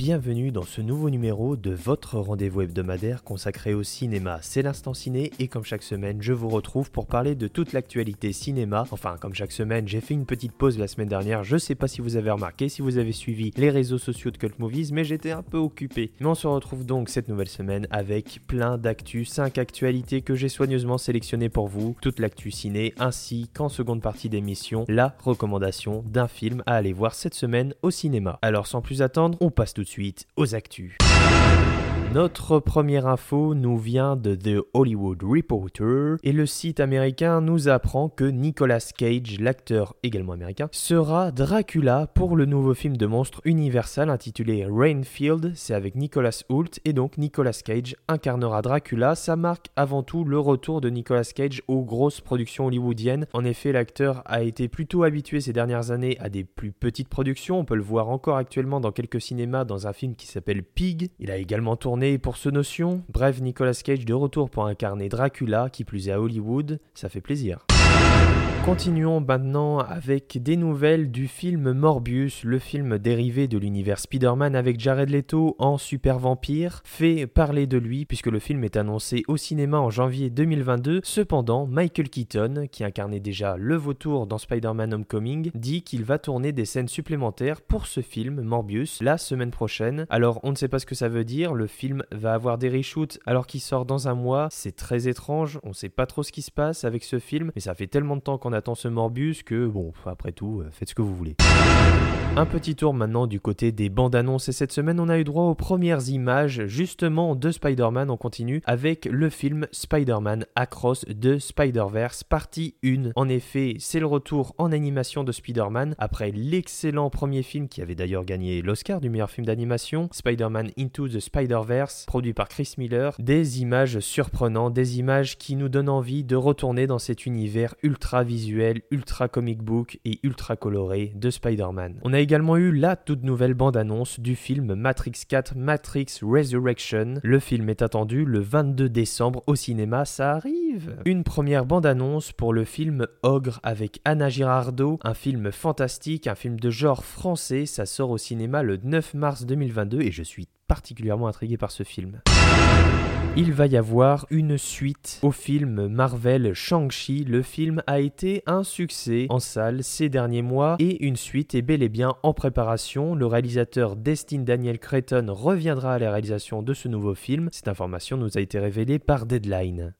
Bienvenue dans ce nouveau numéro de votre rendez-vous hebdomadaire consacré au cinéma. C'est l'instant ciné et comme chaque semaine, je vous retrouve pour parler de toute l'actualité cinéma. Enfin, comme chaque semaine, j'ai fait une petite pause la semaine dernière. Je sais pas si vous avez remarqué, si vous avez suivi les réseaux sociaux de Cult Movies, mais j'étais un peu occupé. Mais on se retrouve donc cette nouvelle semaine avec plein d'actu, 5 actualités que j'ai soigneusement sélectionnées pour vous, toute l'actu ciné ainsi qu'en seconde partie d'émission, la recommandation d'un film à aller voir cette semaine au cinéma. Alors sans plus attendre, on passe tout de suite aux actus. Notre première info nous vient de The Hollywood Reporter et le site américain nous apprend que Nicolas Cage, l'acteur également américain, sera Dracula pour le nouveau film de monstre Universal intitulé Rainfield. C'est avec Nicolas Hoult et donc Nicolas Cage incarnera Dracula. Ça marque avant tout le retour de Nicolas Cage aux grosses productions hollywoodiennes. En effet, l'acteur a été plutôt habitué ces dernières années à des plus petites productions. On peut le voir encore actuellement dans quelques cinémas dans un film qui s'appelle Pig. Il a également tourné pour ce notion. Bref, Nicolas Cage de retour pour incarner Dracula, qui plus est à Hollywood, ça fait plaisir. Continuons maintenant avec des nouvelles du film Morbius, le film dérivé de l'univers Spider-Man avec Jared Leto en super vampire, fait parler de lui puisque le film est annoncé au cinéma en janvier 2022. Cependant, Michael Keaton, qui incarnait déjà le vautour dans Spider-Man Homecoming, dit qu'il va tourner des scènes supplémentaires pour ce film Morbius la semaine prochaine. Alors on ne sait pas ce que ça veut dire, le film va avoir des reshoots alors qu'il sort dans un mois, c'est très étrange, on sait pas trop ce qui se passe avec ce film, mais ça fait tellement de temps qu'on attend ce Morbius que, bon, après tout, euh, faites ce que vous voulez. Un petit tour maintenant du côté des bandes annonces et cette semaine on a eu droit aux premières images justement de Spider-Man. On continue avec le film Spider-Man Across de Spider-Verse partie 1. En effet, c'est le retour en animation de Spider-Man après l'excellent premier film qui avait d'ailleurs gagné l'Oscar du meilleur film d'animation, Spider-Man Into the Spider-Verse, produit par Chris Miller. Des images surprenantes, des images qui nous donnent envie de retourner dans cet univers ultra visuel, ultra comic book et ultra coloré de Spider-Man. Également eu la toute nouvelle bande-annonce du film Matrix 4 Matrix Resurrection. Le film est attendu le 22 décembre au cinéma, ça arrive. Une première bande-annonce pour le film Ogre avec Anna Girardot, un film fantastique, un film de genre français, ça sort au cinéma le 9 mars 2022 et je suis particulièrement intrigué par ce film. Il va y avoir une suite au film Marvel Shang-Chi. Le film a été un succès en salle ces derniers mois et une suite est bel et bien en préparation. Le réalisateur Destin Daniel Cretton reviendra à la réalisation de ce nouveau film. Cette information nous a été révélée par Deadline.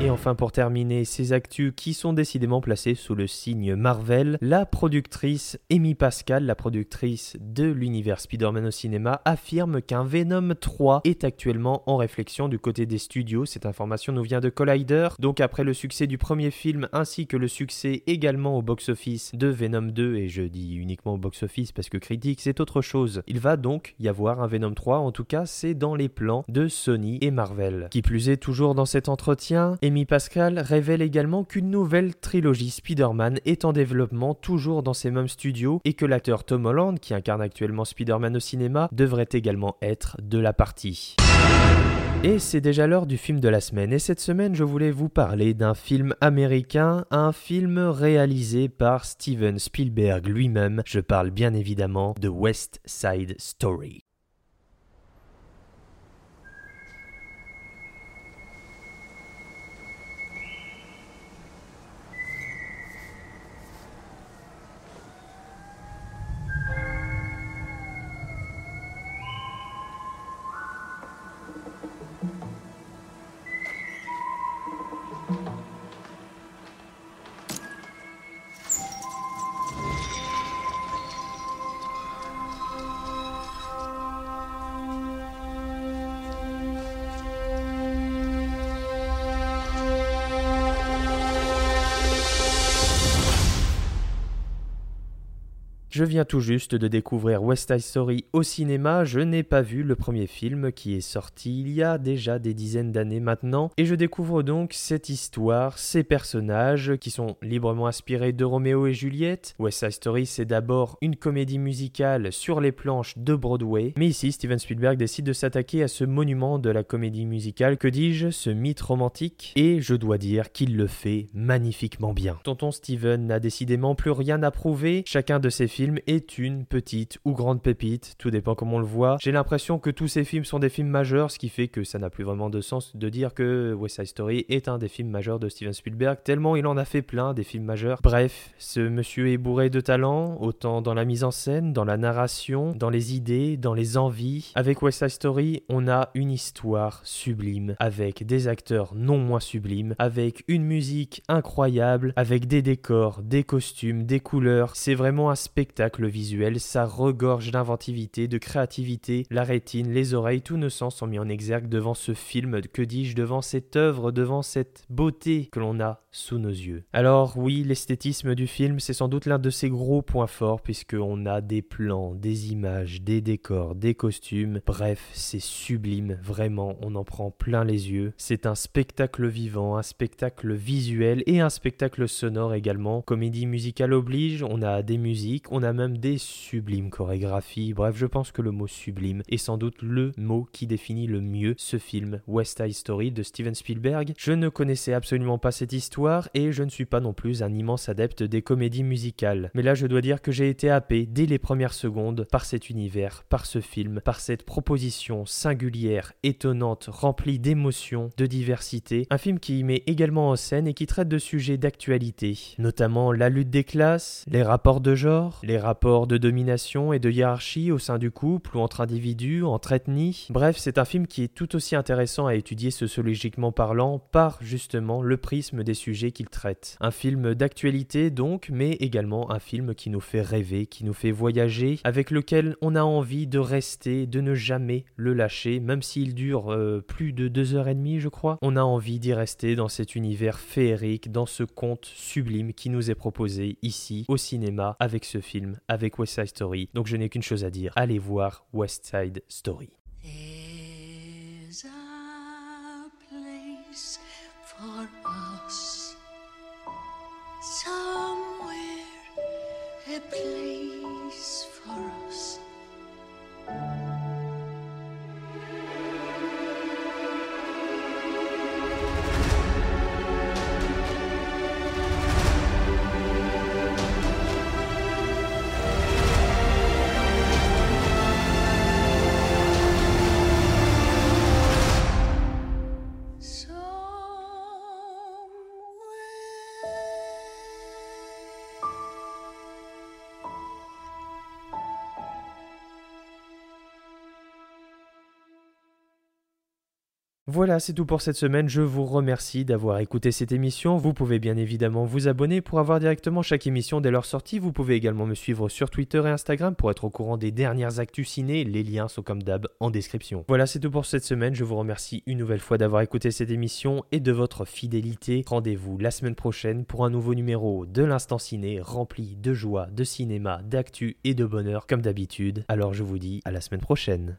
Et enfin pour terminer ces actus qui sont décidément placés sous le signe Marvel, la productrice Amy Pascal, la productrice de l'univers Spider-Man au cinéma, affirme qu'un Venom 3 est actuellement en réflexion du côté des studios. Cette information nous vient de Collider. Donc après le succès du premier film ainsi que le succès également au box-office de Venom 2, et je dis uniquement au box-office parce que critique c'est autre chose, il va donc y avoir un Venom 3, en tout cas c'est dans les plans de Sony et Marvel. Qui plus est, toujours dans cet entretien, Amy Pascal révèle également qu'une nouvelle trilogie Spider-Man est en développement toujours dans ces mêmes studios et que l'acteur Tom Holland, qui incarne actuellement Spider-Man au cinéma, devrait également être de la partie. Et c'est déjà l'heure du film de la semaine. Et cette semaine, je voulais vous parler d'un film américain, un film réalisé par Steven Spielberg lui-même. Je parle bien évidemment de West Side Story. Je viens tout juste de découvrir West Side Story au cinéma, je n'ai pas vu le premier film qui est sorti il y a déjà des dizaines d'années maintenant, et je découvre donc cette histoire, ces personnages qui sont librement inspirés de Roméo et Juliette. West Side Story c'est d'abord une comédie musicale sur les planches de Broadway, mais ici Steven Spielberg décide de s'attaquer à ce monument de la comédie musicale, que dis-je, ce mythe romantique, et je dois dire qu'il le fait magnifiquement bien. Tonton Steven n'a décidément plus rien à prouver, chacun de ses films est une petite ou grande pépite, tout dépend comment on le voit. J'ai l'impression que tous ces films sont des films majeurs, ce qui fait que ça n'a plus vraiment de sens de dire que West Side Story est un des films majeurs de Steven Spielberg, tellement il en a fait plein des films majeurs. Bref, ce monsieur est bourré de talent, autant dans la mise en scène, dans la narration, dans les idées, dans les envies. Avec West Side Story, on a une histoire sublime, avec des acteurs non moins sublimes, avec une musique incroyable, avec des décors, des costumes, des couleurs. C'est vraiment un spectacle visuel, ça regorge d'inventivité, de créativité, la rétine, les oreilles, tous nos sens sont mis en exergue devant ce film, que dis-je, devant cette œuvre, devant cette beauté que l'on a sous nos yeux. Alors oui, l'esthétisme du film, c'est sans doute l'un de ses gros points forts, puisqu'on a des plans, des images, des décors, des costumes, bref, c'est sublime, vraiment, on en prend plein les yeux. C'est un spectacle vivant, un spectacle visuel et un spectacle sonore également. Comédie musicale oblige, on a des musiques, on a même des sublimes chorégraphies, bref, je pense que le mot sublime est sans doute le mot qui définit le mieux ce film West Side Story de Steven Spielberg. Je ne connaissais absolument pas cette histoire et je ne suis pas non plus un immense adepte des comédies musicales. Mais là, je dois dire que j'ai été happé dès les premières secondes par cet univers, par ce film, par cette proposition singulière, étonnante, remplie d'émotions, de diversité. Un film qui met également en scène et qui traite de sujets d'actualité, notamment la lutte des classes, les rapports de genre, les rapports de domination et de hiérarchie au sein du couple ou entre individus, entre ethnies. Bref, c'est un film qui est tout aussi intéressant à étudier sociologiquement parlant par justement le prisme des sujets qu'il traite. Un film d'actualité donc, mais également un film qui nous fait rêver, qui nous fait voyager, avec lequel on a envie de rester, de ne jamais le lâcher, même s'il dure euh, plus de deux heures et demie, je crois. On a envie d'y rester dans cet univers féerique, dans ce conte sublime qui nous est proposé ici au cinéma avec ce avec West Side Story. Donc je n'ai qu'une chose à dire, allez voir West Side Story. Somewhere, a place Voilà, c'est tout pour cette semaine. Je vous remercie d'avoir écouté cette émission. Vous pouvez bien évidemment vous abonner pour avoir directement chaque émission dès leur sortie. Vous pouvez également me suivre sur Twitter et Instagram pour être au courant des dernières actus ciné. Les liens sont comme d'hab en description. Voilà, c'est tout pour cette semaine. Je vous remercie une nouvelle fois d'avoir écouté cette émission et de votre fidélité. Rendez-vous la semaine prochaine pour un nouveau numéro de l'Instant Ciné rempli de joie, de cinéma, d'actu et de bonheur comme d'habitude. Alors je vous dis à la semaine prochaine.